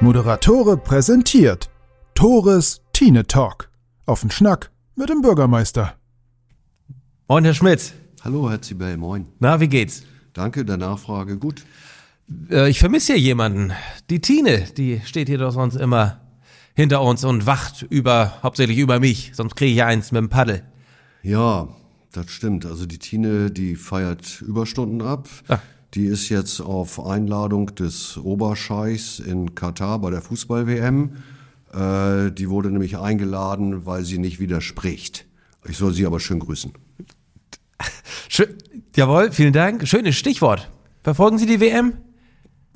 Moderatore präsentiert Tores Tine Talk. Auf den Schnack mit dem Bürgermeister. Moin, Herr Schmidt. Hallo, Herr Zibel, moin. Na, wie geht's? Danke der Nachfrage. Gut. Äh, ich vermisse hier jemanden. Die Tine, die steht hier doch sonst immer hinter uns und wacht über, hauptsächlich über mich. Sonst kriege ich ja eins mit dem Paddel. Ja, das stimmt. Also die Tine, die feiert Überstunden ab. Ah. Die ist jetzt auf Einladung des Oberscheichs in Katar bei der Fußball-WM. Äh, die wurde nämlich eingeladen, weil sie nicht widerspricht. Ich soll sie aber schön grüßen. Schön, jawohl, vielen Dank. Schönes Stichwort. Verfolgen Sie die WM?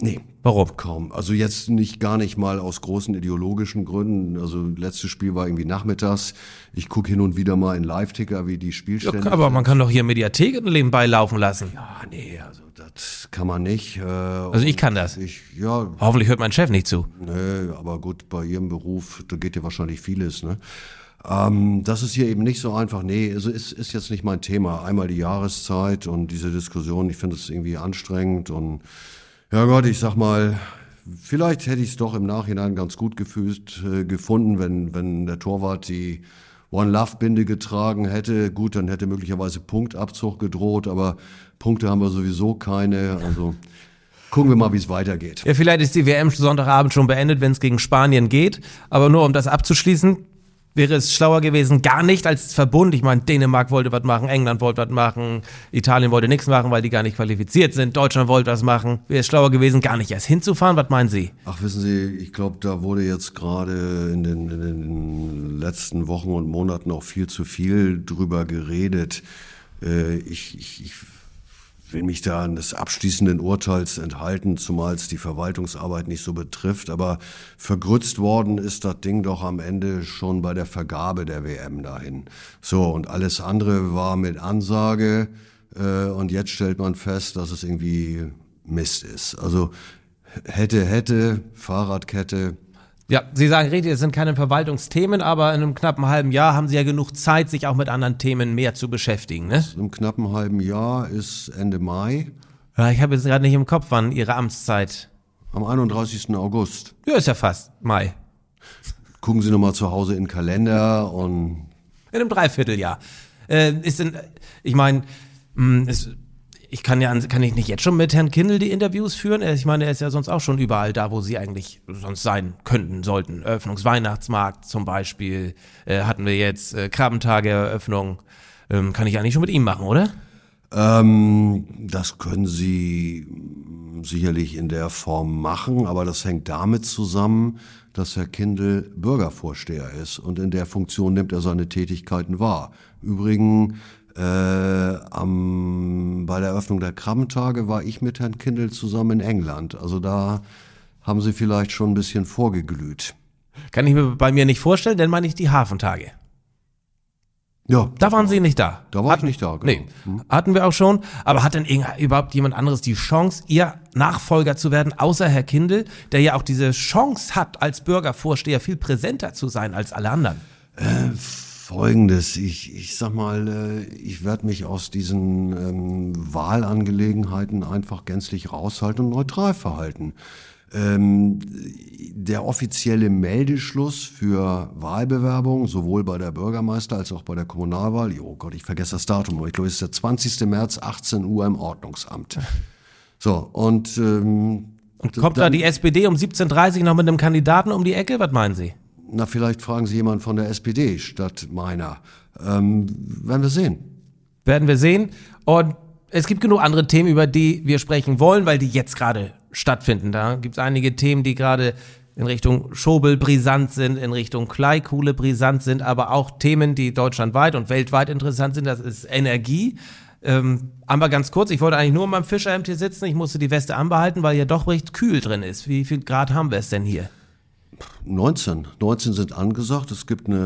Nee, Warum? kaum. Also jetzt nicht gar nicht mal aus großen ideologischen Gründen. Also letztes Spiel war irgendwie nachmittags. Ich gucke hin und wieder mal in Live-Ticker, wie die Ja, Spielstände aber man kann doch hier Mediathek nebenbei laufen lassen. Ah, nee, also das kann man nicht. Äh, Also ich kann das. Ich, ja, Hoffentlich hört mein Chef nicht zu. nee, aber gut, bei Ihrem Beruf, da geht ja wahrscheinlich vieles, ne? Ähm, das ist hier eben nicht so einfach. Nee, also ist, ist jetzt nicht mein Thema. Einmal die Jahreszeit und diese Diskussion, ich finde es irgendwie anstrengend und ja Gott, ich sag mal, vielleicht hätte ich es doch im Nachhinein ganz gut gefühlt, äh, gefunden, wenn, wenn der Torwart die One Love Binde getragen hätte. Gut, dann hätte möglicherweise Punktabzug gedroht, aber Punkte haben wir sowieso keine. Also gucken wir mal, wie es weitergeht. Ja, vielleicht ist die WM Sonntagabend schon beendet, wenn es gegen Spanien geht. Aber nur um das abzuschließen, wäre es schlauer gewesen, gar nicht als Verbund. Ich meine, Dänemark wollte was machen, England wollte was machen, Italien wollte nichts machen, weil die gar nicht qualifiziert sind. Deutschland wollte was machen. Wäre es schlauer gewesen, gar nicht erst hinzufahren? Was meinen Sie? Ach, wissen Sie, ich glaube, da wurde jetzt gerade in den, in den letzten Wochen und Monaten auch viel zu viel drüber geredet. Äh, ich, ich, ich will mich da eines abschließenden Urteils enthalten, zumal es die Verwaltungsarbeit nicht so betrifft. Aber vergrützt worden ist das Ding doch am Ende schon bei der Vergabe der WM dahin. So, und alles andere war mit Ansage. Äh, und jetzt stellt man fest, dass es irgendwie Mist ist. Also hätte, hätte, Fahrradkette. Ja, Sie sagen richtig, es sind keine Verwaltungsthemen, aber in einem knappen halben Jahr haben Sie ja genug Zeit, sich auch mit anderen Themen mehr zu beschäftigen, ne? Im knappen halben Jahr ist Ende Mai, Ja, ich habe jetzt gerade nicht im Kopf, wann Ihre Amtszeit. am 31. August. Ja, ist ja fast Mai. Gucken Sie nochmal zu Hause in den Kalender und In einem Dreivierteljahr. Äh, ist denn, ich meine, ich kann ja, kann ich nicht jetzt schon mit Herrn Kindl die Interviews führen? Ich meine, er ist ja sonst auch schon überall da, wo Sie eigentlich sonst sein könnten, sollten. Eröffnungsweihnachtsmarkt zum Beispiel, äh, hatten wir jetzt äh, Krabbentage-Eröffnung. Ähm, kann ich eigentlich schon mit ihm machen, oder? Ähm, das können Sie mm, sicherlich in der Form machen, aber das hängt damit zusammen, dass Herr Kindl Bürgervorsteher ist und in der Funktion nimmt er seine Tätigkeiten wahr. Übrigens, äh, am, bei der Eröffnung der Krabbentage war ich mit Herrn Kindl zusammen in England. Also da haben Sie vielleicht schon ein bisschen vorgeglüht. Kann ich mir bei mir nicht vorstellen, denn meine ich die Hafentage. Ja, Da waren Sie nicht da. Da war ich nicht da, genau. Nee, hatten wir auch schon. Aber hat denn überhaupt jemand anderes die Chance, Ihr Nachfolger zu werden, außer Herr Kindl, der ja auch diese Chance hat, als Bürgervorsteher viel präsenter zu sein als alle anderen? Folgendes, ich, ich sag mal, äh, ich werde mich aus diesen ähm, Wahlangelegenheiten einfach gänzlich raushalten und neutral verhalten. Ähm, der offizielle Meldeschluss für Wahlbewerbungen, sowohl bei der Bürgermeister- als auch bei der Kommunalwahl, oh Gott, ich vergesse das Datum, aber ich glaube, es ist der 20. März, 18 Uhr im Ordnungsamt. So, und, ähm, Kommt da die SPD um 17.30 Uhr noch mit einem Kandidaten um die Ecke? Was meinen Sie? Na, vielleicht fragen Sie jemanden von der SPD statt meiner. Ähm, werden wir sehen. Werden wir sehen. Und es gibt genug andere Themen, über die wir sprechen wollen, weil die jetzt gerade stattfinden. Da gibt es einige Themen, die gerade in Richtung Schobel brisant sind, in Richtung Kleikuhle brisant sind, aber auch Themen, die deutschlandweit und weltweit interessant sind. Das ist Energie. Ähm, aber ganz kurz, ich wollte eigentlich nur in meinem Fischerhemd hier sitzen. Ich musste die Weste anbehalten, weil hier doch recht kühl drin ist. Wie viel Grad haben wir es denn hier? 19. 19 sind angesagt. Es gibt eine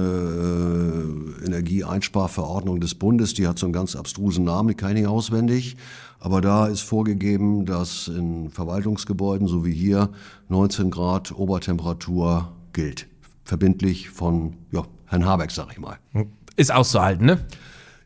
äh, Energieeinsparverordnung des Bundes, die hat so einen ganz abstrusen Namen, die kann ich nicht auswendig. Aber da ist vorgegeben, dass in Verwaltungsgebäuden, so wie hier, 19 Grad Obertemperatur gilt. Verbindlich von ja, Herrn Habeck, sag ich mal. Ist auszuhalten, ne?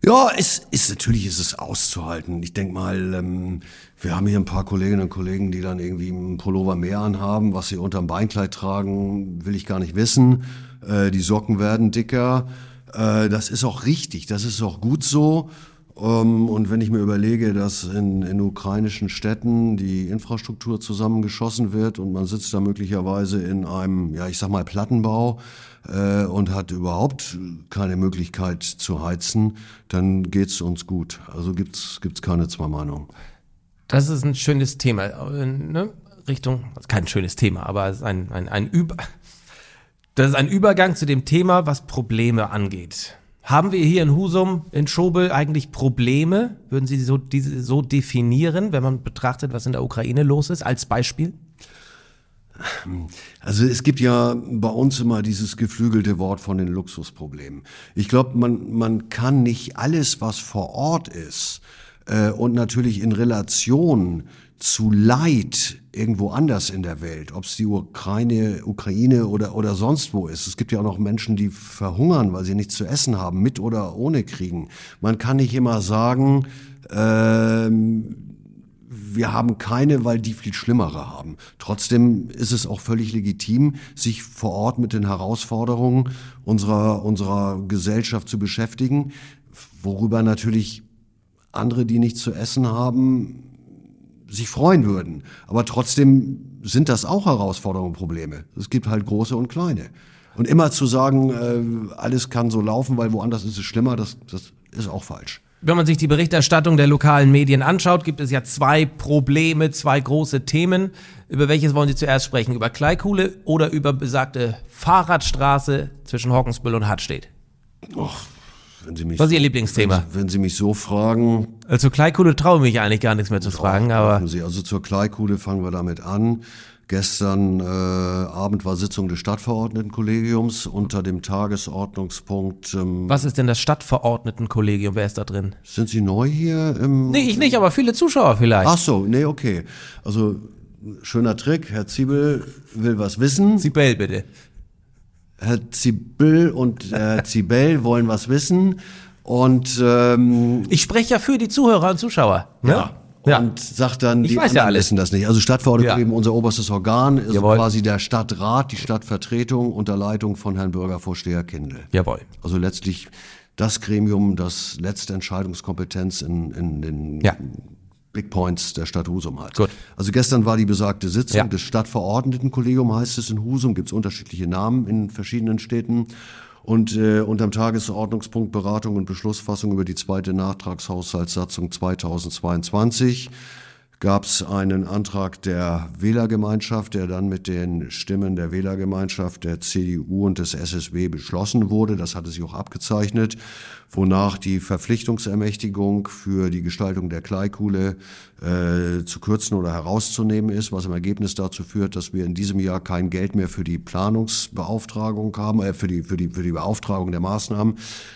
Ja, es ist natürlich ist es auszuhalten. Ich denk mal, ähm, wir haben hier ein paar Kolleginnen und Kollegen, die dann irgendwie einen Pullover mehr anhaben, was sie unterm Beinkleid tragen, will ich gar nicht wissen. Äh, die Socken werden dicker. Äh, das ist auch richtig, das ist auch gut so. Ähm, und wenn ich mir überlege, dass in, in ukrainischen Städten die Infrastruktur zusammengeschossen wird und man sitzt da möglicherweise in einem, ja, ich sag mal, Plattenbau, äh, und hat überhaupt keine Möglichkeit zu heizen, dann geht's uns gut. Also gibt's gibt's keine zwei Meinungen. Das ist ein schönes Thema. Äh, ne? Richtung, kein schönes Thema, aber es ist ein, ein, ein Über. Das ist ein Übergang zu dem Thema, was Probleme angeht. Haben wir hier in Husum, in Schobel eigentlich Probleme? Würden Sie so, diese so definieren, wenn man betrachtet, was in der Ukraine los ist, als Beispiel? Also es gibt ja bei uns immer dieses geflügelte Wort von den Luxusproblemen. Ich glaube, man, man kann nicht alles, was vor Ort ist äh, und natürlich in Relation zu Leid irgendwo anders in der Welt, ob es die Ukraine, Ukraine oder, oder sonst wo ist. Es gibt ja auch noch Menschen, die verhungern, weil sie nichts zu essen haben, mit oder ohne Kriegen. Man kann nicht immer sagen, ähm, wir haben keine, weil die viel schlimmere haben. Trotzdem ist es auch völlig legitim, sich vor Ort mit den Herausforderungen unserer, unserer Gesellschaft zu beschäftigen, worüber natürlich andere, die nichts zu essen haben, sich freuen würden. Aber trotzdem sind das auch Herausforderungen und Probleme. Es gibt halt große und kleine. Und immer zu sagen, äh, alles kann so laufen, weil woanders ist es schlimmer, das, das ist auch falsch. Wenn man sich die Berichterstattung der lokalen Medien anschaut, gibt es ja zwei Probleme, zwei große Themen. Über welches wollen Sie zuerst sprechen? Über Kleikuhle oder über besagte Fahrradstraße zwischen Hockensbüll und Hartstedt? Och, wenn Sie mich Was ist Ihr Lieblingsthema? Wenn, wenn Sie mich so fragen. Also Kleikuhle traue ich mich eigentlich gar nichts mehr zu fragen, aber. Sie. Also zur Kleikuhle fangen wir damit an. Gestern äh, Abend war Sitzung des Stadtverordnetenkollegiums unter dem Tagesordnungspunkt. Ähm, Was ist denn das Stadtverordnetenkollegium? Wer ist da drin? Sind Sie neu hier? Im, nee, ich nicht, aber viele Zuschauer vielleicht. Ach so, nee, okay. Also schöner Trick. Herr Ziebel will was wissen. Ziebel, bitte. Herr Ziebel und Herr Zibel wollen was wissen. Und ähm, ich spreche ja für die Zuhörer und Zuschauer. Ne? Ja ja. und sagt dann, ich die weiß ja alles. wissen das nicht. Also Stadtverordnete ja. unser oberstes Organ, ist Jawohl. quasi der Stadtrat, die Stadtvertretung unter Leitung von Herrn Bürgervorsteher Kindl. Jawohl. Also letztlich das Gremium, das letzte Entscheidungskompetenz in, in den ja. Big Points der Stadt Husum hat. Gut. Also gestern war die besagte Sitzung ja. des Stadtverordnetenkollegium, heißt es in Husum, gibt es unterschiedliche Namen in verschiedenen Städten. Und äh, unterm Tagesordnungspunkt Beratung und Beschlussfassung über die zweite Nachtragshaushaltssatzung 2022 gab es einen Antrag der Wählergemeinschaft, der dann mit den Stimmen der Wählergemeinschaft, der CDU und des SSW beschlossen wurde. Das hatte sich auch abgezeichnet, wonach die Verpflichtungsermächtigung für die Gestaltung der Kleikuhle äh, zu kürzen oder herauszunehmen ist, was im Ergebnis dazu führt, dass wir in diesem Jahr kein Geld mehr für die Planungsbeauftragung haben, äh, für die, für die, für die Beauftragung der Maßnahmen.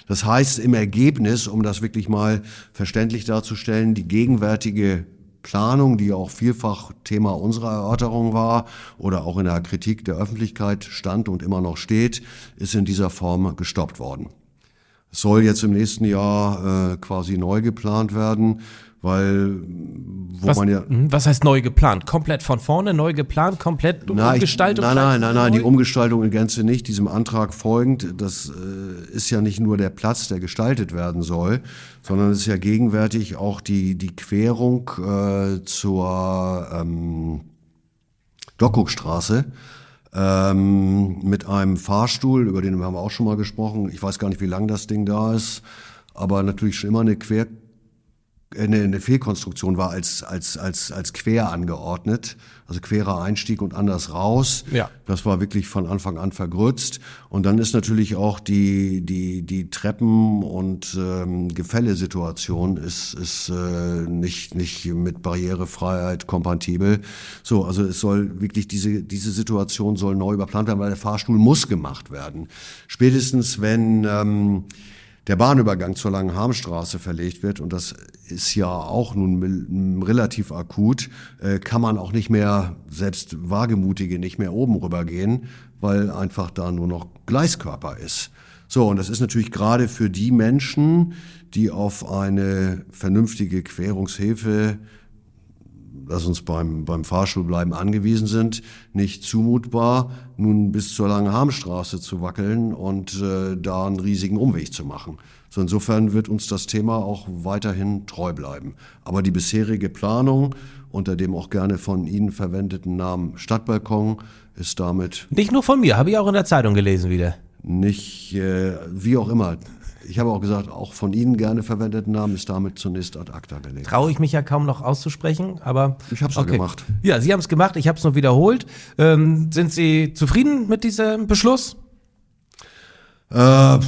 Das heißt im Ergebnis, um das wirklich mal verständlich darzustellen, die gegenwärtige Planung, die auch vielfach Thema unserer Erörterung war oder auch in der Kritik der Öffentlichkeit stand und immer noch steht, ist in dieser Form gestoppt worden. Es soll jetzt im nächsten Jahr äh, quasi neu geplant werden weil wo was, man ja hm, was heißt neu geplant? Komplett von vorne neu geplant, komplett na, Umgestaltung? Ich, nein, nein, nein, nein, die Umgestaltung in Gänze nicht. Diesem Antrag folgend, das äh, ist ja nicht nur der Platz, der gestaltet werden soll, sondern es ist ja gegenwärtig auch die die Querung äh, zur ähm, Dockhookstraße ähm, mit einem Fahrstuhl, über den haben wir auch schon mal gesprochen. Ich weiß gar nicht, wie lang das Ding da ist, aber natürlich schon immer eine Quer eine, eine Fehlkonstruktion war als, als, als, als quer angeordnet, also querer Einstieg und anders raus. Ja. Das war wirklich von Anfang an vergrützt. Und dann ist natürlich auch die, die, die Treppen- und ähm, Gefällesituation ist, ist äh, nicht, nicht mit Barrierefreiheit kompatibel. So, also es soll wirklich diese, diese Situation soll neu überplant werden, weil der Fahrstuhl muss gemacht werden. Spätestens wenn ähm, der Bahnübergang zur Langenharmstraße verlegt wird, und das ist ja auch nun relativ akut, äh, kann man auch nicht mehr, selbst Wagemutige, nicht mehr oben rübergehen, weil einfach da nur noch Gleiskörper ist. So, und das ist natürlich gerade für die Menschen, die auf eine vernünftige Querungshilfe lass uns beim, beim Fahrstuhl bleiben, angewiesen sind, nicht zumutbar, nun bis zur Lange-Harm-Straße zu wackeln und äh, da einen riesigen Umweg zu machen. So insofern wird uns das Thema auch weiterhin treu bleiben. Aber die bisherige Planung unter dem auch gerne von Ihnen verwendeten Namen Stadtbalkon ist damit. Nicht nur von mir, habe ich auch in der Zeitung gelesen wieder. Nicht, äh, wie auch immer, ich habe auch gesagt, auch von Ihnen gerne verwendeten Namen ist damit zunächst ad acta gelegt. Traue ich mich ja kaum noch auszusprechen, aber. Ich habe es okay. gemacht. Ja, Sie haben es gemacht, ich habe es nur wiederholt. Ähm, sind Sie zufrieden mit diesem Beschluss? Äh,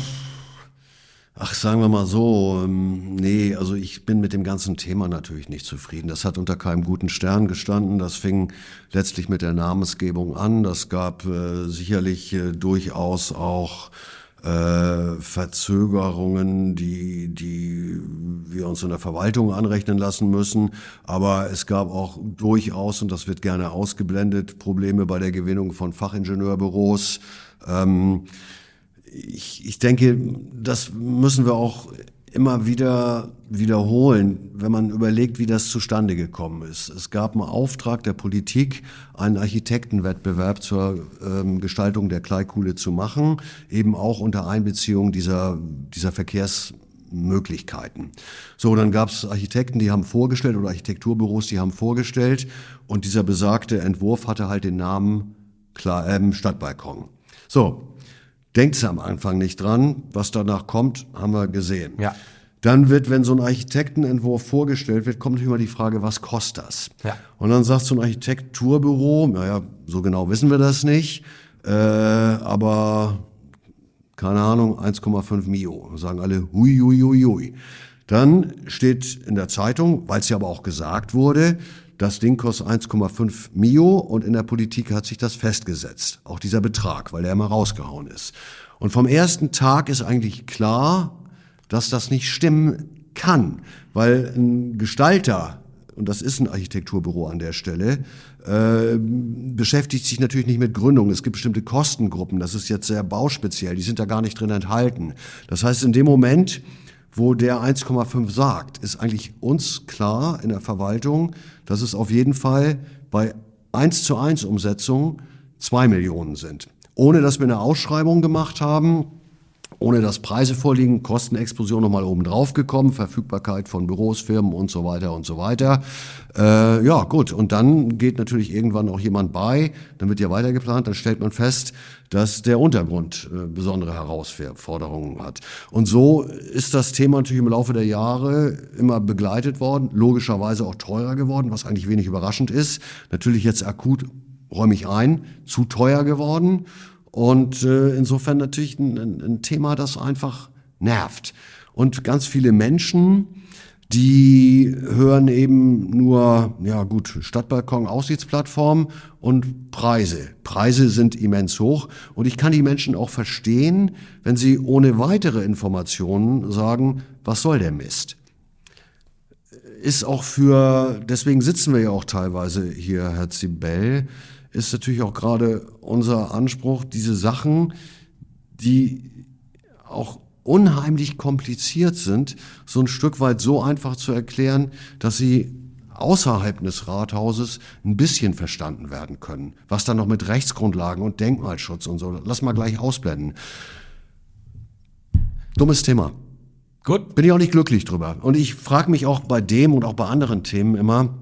Ach, sagen wir mal so, ähm, nee, also ich bin mit dem ganzen Thema natürlich nicht zufrieden. Das hat unter keinem guten Stern gestanden. Das fing letztlich mit der Namensgebung an. Das gab äh, sicherlich äh, durchaus auch äh, Verzögerungen, die, die wir uns in der Verwaltung anrechnen lassen müssen. Aber es gab auch durchaus, und das wird gerne ausgeblendet, Probleme bei der Gewinnung von Fachingenieurbüros. Ähm, ich, ich denke, das müssen wir auch immer wieder wiederholen, wenn man überlegt, wie das zustande gekommen ist. Es gab einen Auftrag der Politik, einen Architektenwettbewerb zur ähm, Gestaltung der Kleikuhle zu machen, eben auch unter Einbeziehung dieser, dieser Verkehrsmöglichkeiten. So, dann gab es Architekten, die haben vorgestellt oder Architekturbüros, die haben vorgestellt und dieser besagte Entwurf hatte halt den Namen Klar, ähm, Stadtbalkon. So, denkt es am Anfang nicht dran. Was danach kommt, haben wir gesehen. Ja. Dann wird, wenn so ein Architektenentwurf vorgestellt wird, kommt immer die Frage, was kostet das? Ja. Und dann sagt so ein Architekturbüro, naja, so genau wissen wir das nicht, äh, aber keine Ahnung, 1,5 Mio. Sagen alle, hui, hui, hui, hui. Dann steht in der Zeitung, weil es ja aber auch gesagt wurde, das Ding kostet 1,5 Mio und in der Politik hat sich das festgesetzt. Auch dieser Betrag, weil der immer rausgehauen ist. Und vom ersten Tag ist eigentlich klar, dass das nicht stimmen kann, weil ein Gestalter, und das ist ein Architekturbüro an der Stelle, äh, beschäftigt sich natürlich nicht mit Gründung. Es gibt bestimmte Kostengruppen, das ist jetzt sehr bauspeziell, die sind da gar nicht drin enthalten. Das heißt, in dem Moment, wo der 1,5 sagt, ist eigentlich uns klar in der Verwaltung, dass es auf jeden Fall bei 1 zu 1 Umsetzung 2 Millionen sind. Ohne dass wir eine Ausschreibung gemacht haben, ohne dass Preise vorliegen, Kostenexplosion nochmal oben drauf gekommen, Verfügbarkeit von Büros, Firmen und so weiter und so weiter. Äh, ja, gut. Und dann geht natürlich irgendwann auch jemand bei, dann wird ja weiter geplant, dann stellt man fest, dass der Untergrund äh, besondere Herausforderungen hat. Und so ist das Thema natürlich im Laufe der Jahre immer begleitet worden, logischerweise auch teurer geworden, was eigentlich wenig überraschend ist. Natürlich jetzt akut räume ich ein, zu teuer geworden. Und äh, insofern natürlich ein, ein Thema, das einfach nervt. Und ganz viele Menschen, die hören eben nur, ja gut, Stadtbalkon, Aussichtsplattform und Preise. Preise sind immens hoch und ich kann die Menschen auch verstehen, wenn sie ohne weitere Informationen sagen, was soll der Mist? Ist auch für, deswegen sitzen wir ja auch teilweise hier, Herr Zibel, ist natürlich auch gerade unser Anspruch, diese Sachen, die auch unheimlich kompliziert sind, so ein Stück weit so einfach zu erklären, dass sie außerhalb des Rathauses ein bisschen verstanden werden können. Was dann noch mit Rechtsgrundlagen und Denkmalschutz und so, lass mal gleich ausblenden. Dummes Thema. Gut. Bin ich auch nicht glücklich drüber. Und ich frage mich auch bei dem und auch bei anderen Themen immer,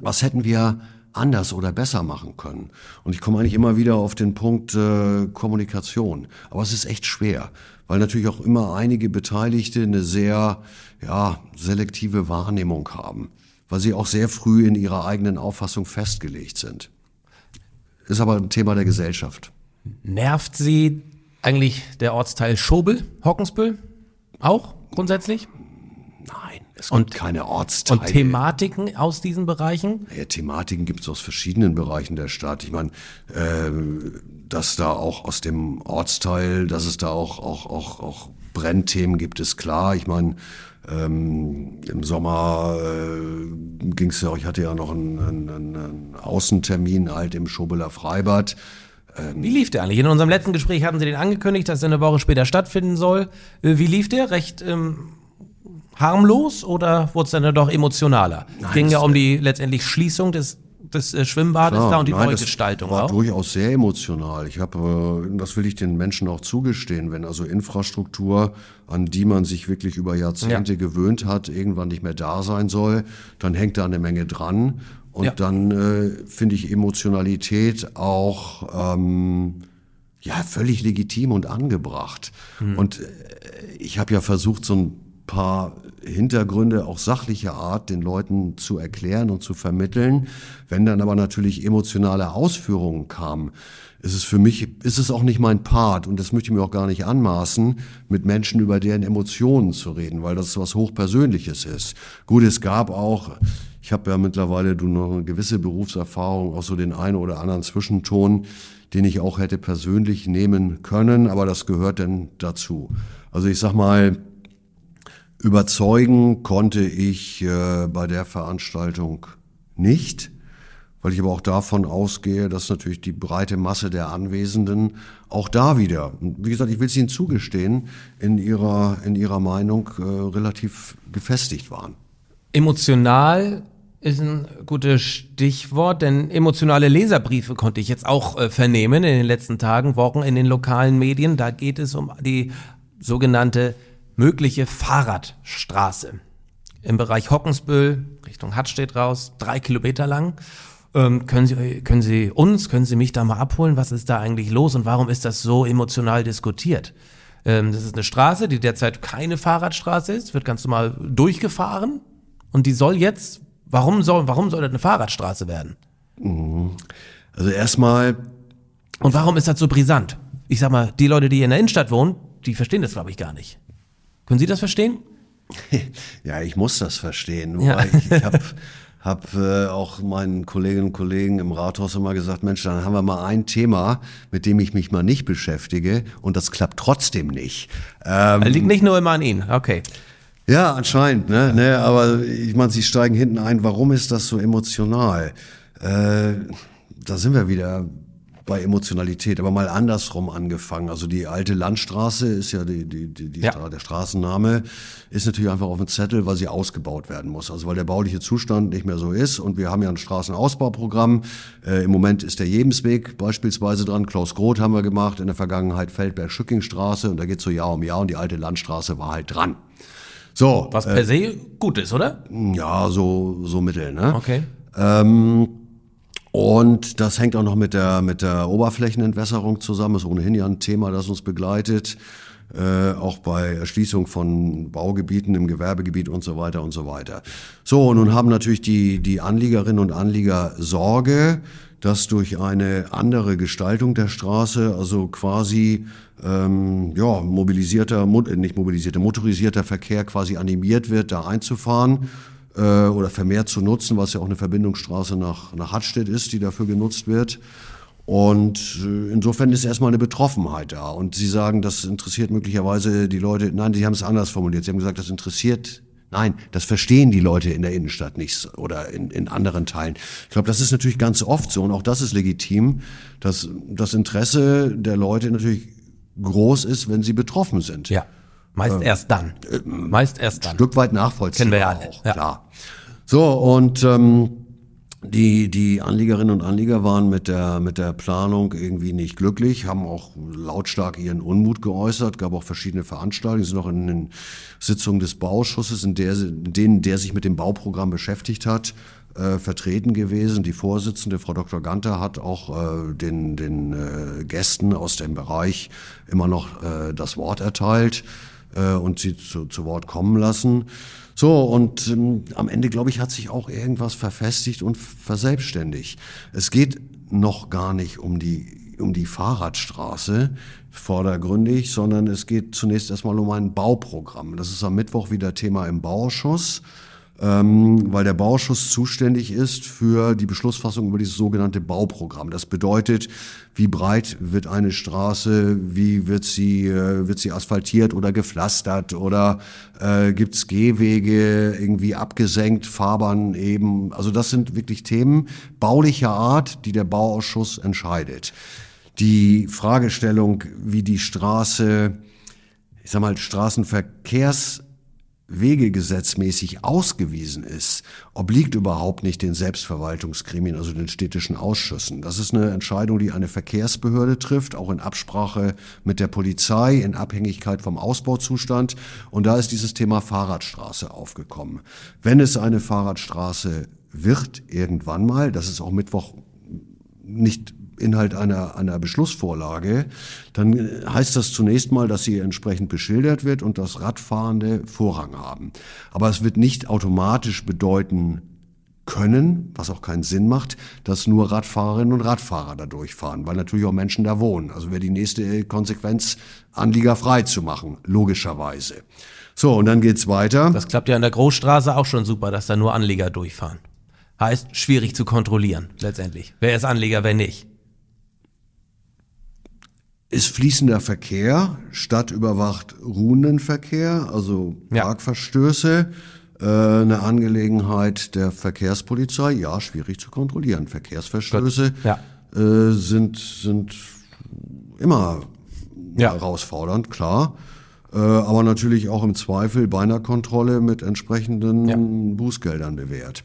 was hätten wir anders oder besser machen können. Und ich komme eigentlich immer wieder auf den Punkt äh, Kommunikation. Aber es ist echt schwer, weil natürlich auch immer einige Beteiligte eine sehr ja, selektive Wahrnehmung haben, weil sie auch sehr früh in ihrer eigenen Auffassung festgelegt sind. Ist aber ein Thema der Gesellschaft. Nervt Sie eigentlich der Ortsteil Schobel, Hockensbüll? Auch grundsätzlich? Nein, es gibt und, keine Ortsteile. Und Thematiken aus diesen Bereichen? Ja, Thematiken gibt es aus verschiedenen Bereichen der Stadt. Ich meine, äh, dass da auch aus dem Ortsteil, dass es da auch, auch, auch, auch Brennthemen gibt, ist klar. Ich meine, ähm, Im Sommer äh, ging es ja, ich hatte ja noch einen, einen, einen Außentermin halt im Schobeler Freibad. Wie lief der eigentlich? In unserem letzten Gespräch hatten Sie den angekündigt, dass er eine Woche später stattfinden soll. Äh, Wie lief der? Recht ähm, harmlos oder wurde es dann doch emotionaler? es ging ja um die letztendlich Schließung des, des äh, Schwimmbades Ja, da und die nein, das Neugestaltung war auch. durchaus sehr emotional. Ich habe, äh, das will ich den Menschen auch zugestehen, wenn also Infrastruktur, an die man sich wirklich über Jahrzehnte gewöhnt hat, irgendwann nicht mehr da sein soll, dann hängt da eine Menge dran. Und Ja. dann äh, finde ich Emotionalität auch ähm, ja völlig legitim und angebracht. Und äh, ich habe ja versucht, so ein paar Hintergründe auch sachlicher Art den Leuten zu erklären und zu vermitteln. Wenn dann aber natürlich emotionale Ausführungen kamen, ist es für mich, ist es auch nicht mein Part und das möchte ich mir auch gar nicht anmaßen, mit Menschen über deren Emotionen zu reden, weil das was Hochpersönliches ist. Gut, es gab auch, ich habe ja mittlerweile du noch eine gewisse Berufserfahrung, auch so den einen oder anderen Zwischenton, den ich auch hätte persönlich nehmen können, aber das gehört denn dazu. Also ich sag mal, Überzeugen konnte ich äh, bei der Veranstaltung nicht, weil ich aber auch davon ausgehe, dass natürlich die breite Masse der Anwesenden auch da wieder, wie gesagt, ich will es Ihnen zugestehen, in ihrer, in ihrer Meinung äh, relativ gefestigt waren. Emotional ist ein gutes Stichwort, denn emotionale Leserbriefe konnte ich jetzt auch äh, vernehmen in den letzten Tagen, Wochen in den lokalen Medien. Da geht es um die sogenannte mögliche Fahrradstraße im Bereich Hockensbüll Richtung Hattstedt raus, drei Kilometer lang. Ähm, können, Sie, können Sie uns, können Sie mich da mal abholen? Was ist da eigentlich los und warum ist das so emotional diskutiert? Ähm, das ist eine Straße, die derzeit keine Fahrradstraße ist, wird ganz normal durchgefahren und die soll jetzt, warum soll, warum soll das eine Fahrradstraße werden? Also erstmal, Und warum ist das so brisant? Ich sag mal, die Leute, die in der Innenstadt wohnen, die verstehen das, glaube ich, gar nicht. Können Sie das verstehen? ja, ich muss das verstehen. Ja. Ich ich habe hab, äh, auch meinen Kolleginnen und Kollegen im Rathaus immer gesagt, Mensch, dann haben wir mal ein Thema, mit dem ich mich mal nicht beschäftige und das klappt trotzdem nicht. Ähm, Liegt nicht nur immer an Ihnen. Okay. Ja, anscheinend, ne? ne aber ich meine, Sie steigen hinten ein. Warum ist das so emotional? Äh, da sind wir wieder bei Emotionalität, aber mal andersrum angefangen. Also die alte Landstraße ist ja die, die, die, die Ja. Der Straßenname, ist natürlich einfach auf dem Zettel, weil sie ausgebaut werden muss. Also weil der bauliche Zustand nicht mehr so ist. Und wir haben ja ein Straßenausbauprogramm. Äh, Im Moment ist der Jebensweg beispielsweise dran. Klaus Groth haben wir gemacht. In der Vergangenheit Feldberg-Schückingstraße. Und da geht's so Jahr um Jahr. Und die alte Landstraße war halt dran. So, Was per se gut ist, oder? ja, so, so mittel, ne? Okay. Ähm, und das hängt auch noch mit der, mit der Oberflächenentwässerung zusammen. ist ohnehin ja ein Thema, das uns begleitet. Äh, auch bei Erschließung von Baugebieten im Gewerbegebiet und so weiter und so weiter. So, nun haben natürlich die, die Anliegerinnen und Anlieger Sorge, dass durch eine andere Gestaltung der Straße, also quasi ähm, ja, mobilisierter, mo- äh, nicht mobilisierter, motorisierter Verkehr quasi animiert wird, da einzufahren oder vermehrt zu nutzen, was ja auch eine Verbindungsstraße nach, nach Hattstedt ist, die dafür genutzt wird. Und äh, insofern ist erstmal eine Betroffenheit da. Und Sie sagen, das interessiert möglicherweise die Leute. Nein, Sie haben es anders formuliert. Sie haben gesagt, das interessiert. Nein, das verstehen die Leute in der Innenstadt nicht oder in, in anderen Teilen. Ich glaube, das ist natürlich ganz oft so und auch das ist legitim, dass das Interesse der Leute natürlich groß ist, wenn sie betroffen sind. Ja. Meist erst dann. Meist erst dann. Stück weit nachvollziehbar Kennen wir ja alle, auch, ja. klar. So, und ähm, die, die Anliegerinnen und Anlieger waren mit der, mit der Planung irgendwie nicht glücklich, haben auch lautstark ihren Unmut geäußert, gab auch verschiedene Veranstaltungen, sind auch in den Sitzungen des Bauausschusses, in, der, in denen der sich mit dem Bauprogramm beschäftigt hat, äh, vertreten gewesen. Die Vorsitzende, Frau Dr. Ganter, hat auch äh, den, den äh, Gästen aus dem Bereich immer noch äh, das Wort erteilt äh, und sie zu, zu Wort kommen lassen. So, und ähm, am Ende, glaube ich, hat sich auch irgendwas verfestigt und verselbstständigt. Es geht noch gar nicht um die, um die Fahrradstraße vordergründig, sondern es geht zunächst erstmal um ein Bauprogramm. Das ist am Mittwoch wieder Thema im Bauausschuss ähm, weil der Bauausschuss zuständig ist für die Beschlussfassung über dieses sogenannte Bauprogramm. Das bedeutet, wie breit wird eine Straße, wie wird sie, äh, wird sie asphaltiert oder gepflastert oder äh, gibt es Gehwege irgendwie abgesenkt, Fahrbahn eben. Also das sind wirklich Themen baulicher Art, die der Bauausschuss entscheidet. die Fragestellung, wie die Straße, ich sag mal, Straßenverkehrs wegegesetzmäßig ausgewiesen ist, obliegt überhaupt nicht den Selbstverwaltungsgremien, also den städtischen Ausschüssen. Das ist eine Entscheidung, die eine Verkehrsbehörde trifft, auch in Absprache mit der Polizei, in Abhängigkeit vom Ausbauzustand. Und da ist dieses Thema Fahrradstraße aufgekommen. Wenn es eine Fahrradstraße wird, irgendwann mal, das ist auch Mittwoch nicht Inhalt einer, einer Beschlussvorlage, dann heißt das zunächst mal, dass sie entsprechend beschildert wird und dass Radfahrende Vorrang haben. Aber es wird nicht automatisch bedeuten können, was auch keinen Sinn macht, dass nur Radfahrerinnen und Radfahrer da durchfahren, weil natürlich auch Menschen da wohnen. Also wäre die nächste Konsequenz, Anlieger frei zu machen, logischerweise. So, und dann geht's weiter. Das klappt ja an der Großstraße auch schon super, dass da nur Anlieger durchfahren. Heißt, schwierig zu kontrollieren, letztendlich. Wer ist Anleger, wer nicht? Ist fließender Verkehr, stadtüberwacht ruhenden Verkehr, also Ja. Parkverstöße, äh, eine Angelegenheit der Verkehrspolizei, ja, schwierig zu kontrollieren. Verkehrsverstöße ja. äh, sind, sind immer Ja. herausfordernd, klar. Äh, aber natürlich auch im Zweifel bei einer Kontrolle mit entsprechenden. Bußgeldern bewährt.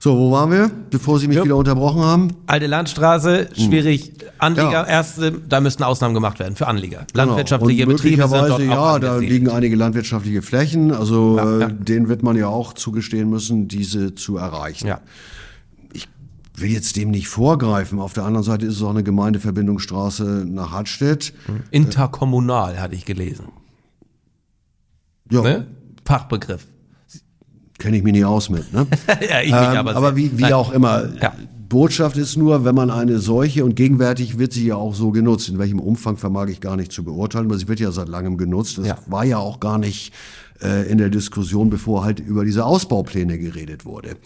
So, wo waren wir, bevor Sie mich Ja. wieder unterbrochen haben? Alte Landstraße, schwierig. Anlieger, Hm. Ja. erste, da müssten Ausnahmen gemacht werden für Anlieger. Genau. Landwirtschaftliche und Betriebe sind dort ja, da liegen einige landwirtschaftliche Flächen, also Ja, ja. Äh, denen wird man ja auch zugestehen müssen, diese zu erreichen. Ja. Will jetzt dem nicht vorgreifen. Auf der anderen Seite ist es auch eine Gemeindeverbindungsstraße nach Hartstedt. Interkommunal, hatte ich gelesen. Ja, Ne? Fachbegriff. Kenne ich mich nicht aus mit. Ne? ja, ich Ähm, aber, aber wie, wie auch immer. Ja. Botschaft ist nur, wenn man eine solche, und gegenwärtig wird sie ja auch so genutzt, in welchem Umfang vermag ich gar nicht zu beurteilen, aber sie wird ja seit langem genutzt. Das Ja. war ja auch gar nicht äh, in der Diskussion, bevor halt über diese Ausbaupläne geredet wurde.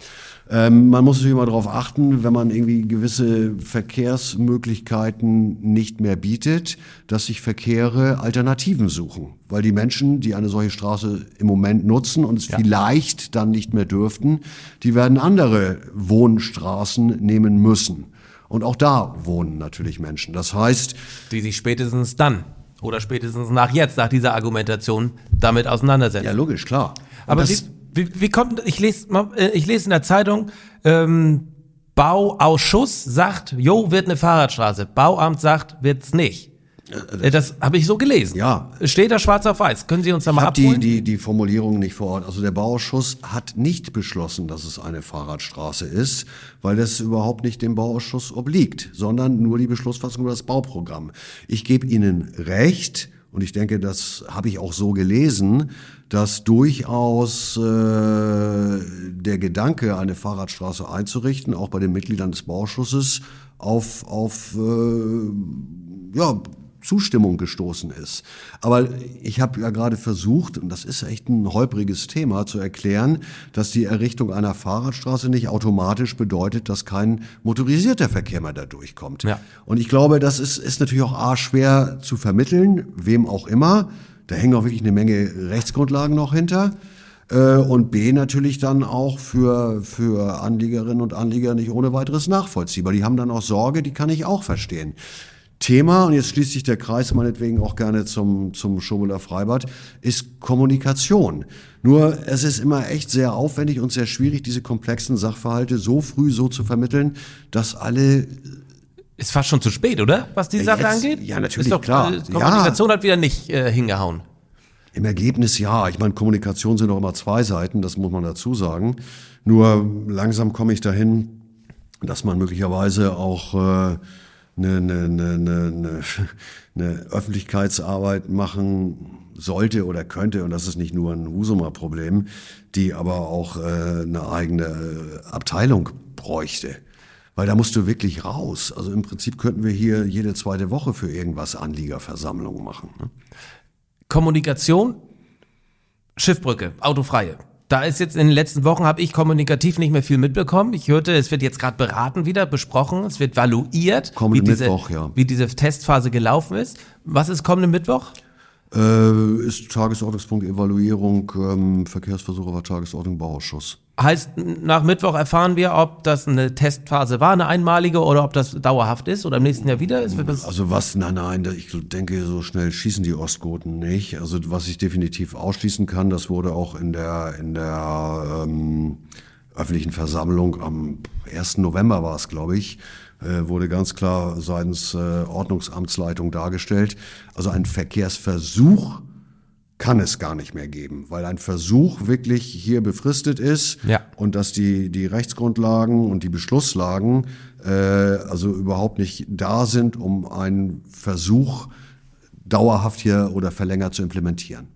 Ähm, man muss natürlich immer darauf achten, wenn man irgendwie gewisse Verkehrsmöglichkeiten nicht mehr bietet, dass sich Verkehre Alternativen suchen. Weil die Menschen, die eine solche Straße im Moment nutzen und es vielleicht dann nicht mehr dürften, die werden andere Wohnstraßen nehmen müssen. Und auch da wohnen natürlich Menschen. Das heißt, die sich spätestens dann oder spätestens nach jetzt, nach dieser Argumentation, damit auseinandersetzen. ja logisch, klar. Und Aber wie, wie, wie kommt, ich lese, äh, ich lese in der Zeitung, ähm, Bauausschuss sagt, jo, wird eine Fahrradstraße. Bauamt sagt, wird's nicht. Äh, Das habe ich so gelesen. Ja. Steht da schwarz auf weiß. Können Sie uns da Ich mal die, abholen? die, die Formulierung nicht vor Ort. Also der Bauausschuss hat nicht beschlossen, dass es eine Fahrradstraße ist, weil das überhaupt nicht dem Bauausschuss obliegt, sondern nur die Beschlussfassung über das Bauprogramm. Ich gebe Ihnen recht, und ich denke, das habe ich auch so gelesen, dass durchaus äh, der Gedanke, eine Fahrradstraße einzurichten, auch bei den Mitgliedern des Bauausschusses, auf, auf äh, ja, Zustimmung gestoßen ist. Aber ich habe ja gerade versucht, und das ist echt ein holpriges Thema, zu erklären, dass die Errichtung einer Fahrradstraße nicht automatisch bedeutet, dass kein motorisierter Verkehr mehr da durchkommt. Ja. Und ich glaube, das ist, ist natürlich auch A, schwer zu vermitteln, wem auch immer. Da hängen auch wirklich eine Menge Rechtsgrundlagen noch hinter. Äh, Und B natürlich dann auch für, für Anliegerinnen und Anlieger nicht ohne weiteres nachvollziehbar. Die haben dann auch Sorge, die kann ich auch verstehen. Thema, und jetzt schließt sich der Kreis meinetwegen auch gerne zum, zum Schobeler Freibad, ist Kommunikation. Nur es ist immer echt sehr aufwendig und sehr schwierig, diese komplexen Sachverhalte so früh so zu vermitteln, dass alle Ist fast schon zu spät, oder? Was die Ja, Sache jetzt- angeht? ja, natürlich, Ist doch, klar. äh, Kommunikation hat wieder nicht äh, hingehauen. Im Ergebnis ja. Ich meine, Kommunikation sind auch immer zwei Seiten, das muss man dazu sagen. Nur langsam komme ich dahin, dass man möglicherweise auch äh, eine, eine, eine, eine, Öffentlichkeitsarbeit machen sollte oder könnte, und das ist nicht nur ein Husumer Problem, die aber auch äh, eine eigene äh, Abteilung bräuchte. Weil da musst du wirklich raus. Also im Prinzip könnten wir hier jede zweite Woche für irgendwas Anliegerversammlungen machen. Ne? Kommunikation, Schiffbrücke, autofreie. Da ist jetzt in den letzten Wochen, habe ich kommunikativ nicht mehr viel mitbekommen. Ich hörte, es wird jetzt gerade beraten wieder, besprochen, es wird valuiert, wie diese, Mittwoch, ja. wie diese Testphase gelaufen ist. Was ist kommenden Mittwoch? Äh, ist Tagesordnungspunkt Evaluierung, ähm, Verkehrsversuche war Tagesordnung Bauausschuss. Heißt, nach Mittwoch erfahren wir, ob das eine Testphase war, eine einmalige, oder ob das dauerhaft ist oder im nächsten Jahr wieder ist. Also was, nein, nein, ich denke, so schnell schießen die Ostgoten nicht. Also was ich definitiv ausschließen kann, das wurde auch in der, in der ähm, öffentlichen Versammlung am 1. November war es, glaube ich, wurde ganz klar seitens äh, Ordnungsamtsleitung dargestellt. Also ein Verkehrsversuch kann es gar nicht mehr geben, weil ein Versuch wirklich hier befristet ist ja. und dass die, die Rechtsgrundlagen und die Beschlusslagen äh, also überhaupt nicht da sind, um einen Versuch dauerhaft hier oder verlängert zu implementieren.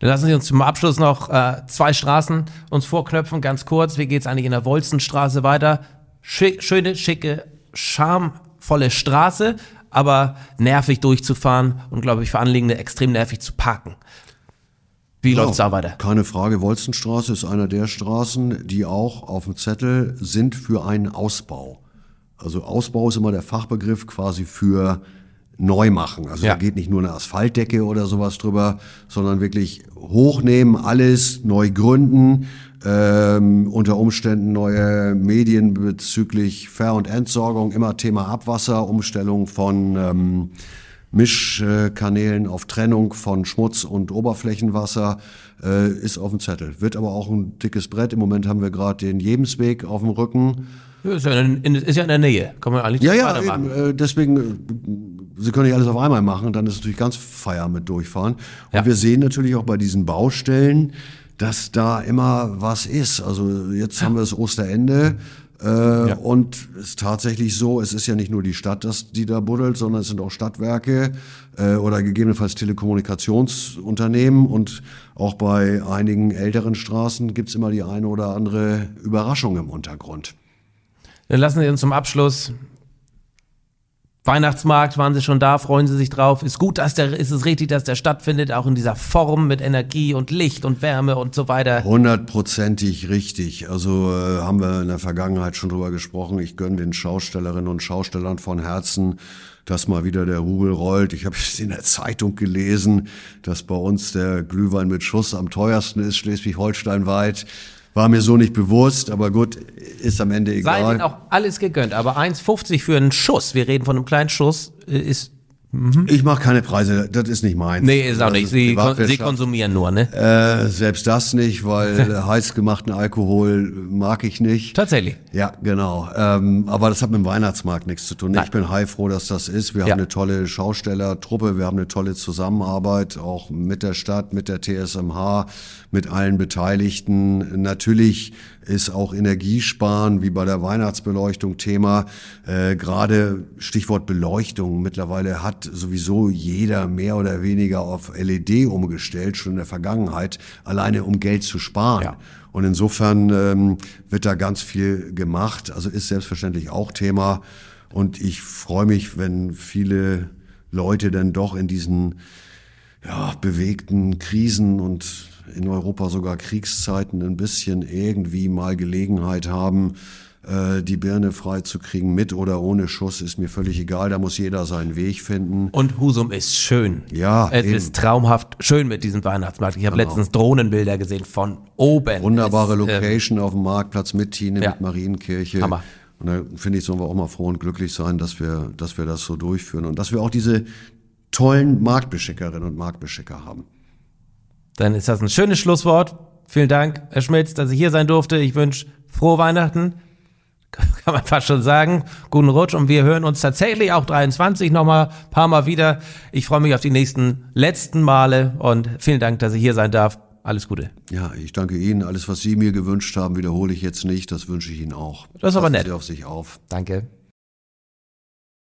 Dann lassen Sie uns zum Abschluss noch äh, zwei Straßen uns vorknöpfen, ganz kurz. Wie geht's eigentlich in der Wolzenstraße weiter? Schick, schöne, schicke, charmvolle Straße, aber nervig durchzufahren und, glaube ich, für Anliegende extrem nervig zu parken. Wie ja, läuft's da weiter? Keine Frage. Wolzenstraße ist einer der Straßen, die auch auf dem Zettel sind für einen Ausbau. Also Ausbau ist immer der Fachbegriff quasi für neu machen. Also ja. da geht nicht nur eine Asphaltdecke oder sowas drüber, sondern wirklich hochnehmen, alles neu gründen, ähm, unter Umständen neue Medien bezüglich Ver- und Entsorgung, immer Thema Abwasser, Umstellung von ähm, Mischkanälen auf Trennung von Schmutz und Oberflächenwasser äh, ist auf dem Zettel. Wird aber auch ein dickes Brett. Im Moment haben wir gerade den Jebensweg auf dem Rücken. Ist, ja in, ist ja in der Nähe. Kann man eigentlich ja, ja, eben, äh, deswegen, äh, Sie können nicht alles auf einmal machen, dann ist natürlich ganz Feier mit durchfahren. Und ja. wir sehen natürlich auch bei diesen Baustellen, dass da immer was ist. Also jetzt haben wir das Osterende. Äh, ja. Und es ist tatsächlich so, es ist ja nicht nur die Stadt, das, die da buddelt, sondern es sind auch Stadtwerke äh, oder gegebenenfalls Telekommunikationsunternehmen. Und auch bei einigen älteren Straßen gibt's immer die eine oder andere Überraschung im Untergrund. Dann lassen Sie uns zum Abschluss Weihnachtsmarkt waren Sie schon da, freuen Sie sich drauf. Ist gut, dass der, ist es richtig, dass der stattfindet, auch in dieser Form mit Energie und Licht und Wärme und so weiter. Hundertprozentig richtig. Also äh, haben wir in der Vergangenheit schon drüber gesprochen. Ich gönne den Schaustellerinnen und Schaustellern von Herzen, dass mal wieder der Rubel rollt. Ich habe in der Zeitung gelesen, dass bei uns der Glühwein mit Schuss am teuersten ist, Schleswig-Holstein weit. War mir so nicht bewusst, aber gut, ist am Ende egal. Sei ihnen auch alles gegönnt, aber 1,50 für einen Schuss, wir reden von einem kleinen Schuss, äh, ist Mhm. Ich mache keine Preise, das ist nicht meins. Nee, ist auch nicht. Sie, kon Sie konsumieren nur, ne? Äh, selbst das nicht, weil heiß gemachten Alkohol mag ich nicht. Tatsächlich. Ja, genau. Ähm, aber das hat mit dem Weihnachtsmarkt nichts zu tun. Nein. Ich bin heilfroh, dass das ist. Wir ja. haben eine tolle Schaustellertruppe, wir haben eine tolle Zusammenarbeit, auch mit der Stadt, mit der TSMH, mit allen Beteiligten. Natürlich ist auch Energiesparen wie bei der Weihnachtsbeleuchtung Thema. Äh, Gerade Stichwort Beleuchtung. Mittlerweile hat sowieso jeder mehr oder weniger auf LED umgestellt, schon in der Vergangenheit, alleine um Geld zu sparen. Ja. Und insofern ähm, wird da ganz viel gemacht. Also ist selbstverständlich auch Thema. Und ich freue mich, wenn viele Leute dann doch in diesen ja, bewegten Krisen und in Europa sogar Kriegszeiten ein bisschen irgendwie mal Gelegenheit haben, äh, die Birne freizukriegen, mit oder ohne Schuss, ist mir völlig egal. Da muss jeder seinen Weg finden. Und Husum ist schön. Ja. Es eben. ist traumhaft schön mit diesem Weihnachtsmarkt. Ich habe genau. letztens Drohnenbilder gesehen von oben. Wunderbare es, ähm, Location äh, auf dem Marktplatz mit Tine, ja. mit Marienkirche. Hammer. Und da finde ich, sollen wir auch mal froh und glücklich sein, dass wir, dass wir das so durchführen und dass wir auch diese tollen Marktbeschickerinnen und Marktbeschicker haben. Dann ist das ein schönes Schlusswort. Vielen Dank, Herr Schmitz, dass ich hier sein durfte. Ich wünsche frohe Weihnachten. Kann man fast schon sagen. Guten Rutsch und wir hören uns tatsächlich auch 23 nochmal ein paar Mal wieder. Ich freue mich auf die nächsten letzten Male und vielen Dank, dass ich hier sein darf. Alles Gute. Ja, ich danke Ihnen. Alles, was Sie mir gewünscht haben, wiederhole ich jetzt nicht. Das wünsche ich Ihnen auch. Das ist aber nett. Sie auf sich auf. Danke.